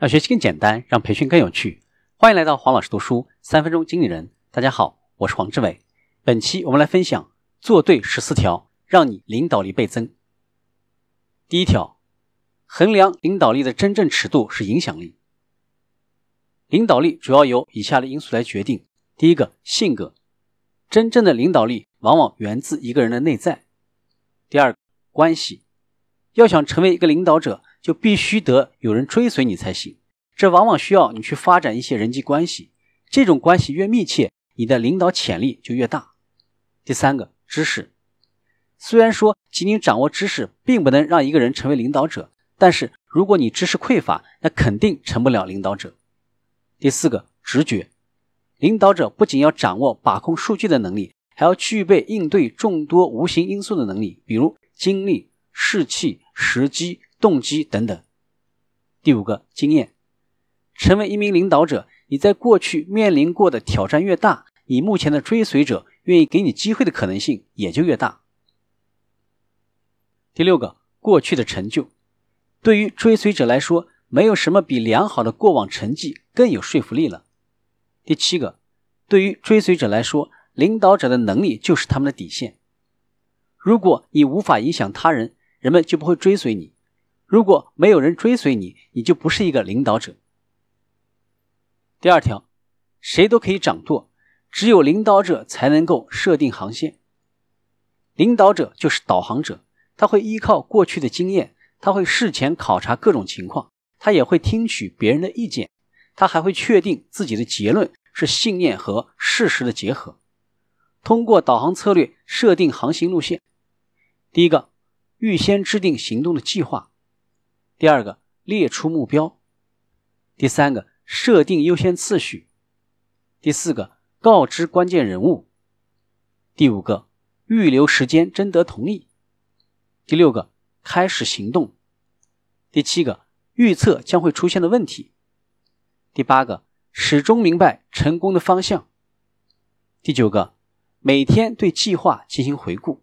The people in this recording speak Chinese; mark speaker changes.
Speaker 1: 让学习更简单，让培训更有趣。欢迎来到黄老师读书三分钟经理人。大家好，我是黄志伟。本期我们来分享做对十四条，让你领导力倍增。第一条，衡量领导力的真正尺度是影响力。领导力主要由以下的因素来决定：第一个，性格。真正的领导力往往源自一个人的内在。第二，关系。要想成为一个领导者。就必须得有人追随你才行，这往往需要你去发展一些人际关系，这种关系越密切，你的领导潜力就越大。第三个，知识。虽然说仅仅掌握知识并不能让一个人成为领导者，但是如果你知识匮乏，那肯定成不了领导者。第四个，直觉。领导者不仅要掌握把控数据的能力，还要具备应对众多无形因素的能力，比如精力、士气、时机。动机等等。第五个，经验。成为一名领导者，你在过去面临过的挑战越大，你目前的追随者愿意给你机会的可能性也就越大。第六个，过去的成就。对于追随者来说，没有什么比良好的过往成绩更有说服力了。第七个，对于追随者来说，领导者的能力就是他们的底线。如果你无法影响他人，人们就不会追随你。如果没有人追随你，你就不是一个领导者。第二条，谁都可以掌舵，只有领导者才能够设定航线。领导者就是导航者，他会依靠过去的经验，他会事前考察各种情况，他也会听取别人的意见，他还会确定自己的结论是信念和事实的结合，通过导航策略设定航行路线。第一个，预先制定行动的计划。第二个，列出目标；第三个，设定优先次序；第四个，告知关键人物；第五个，预留时间征得同意；第六个，开始行动；第七个，预测将会出现的问题；第八个，始终明白成功的方向；第九个，每天对计划进行回顾。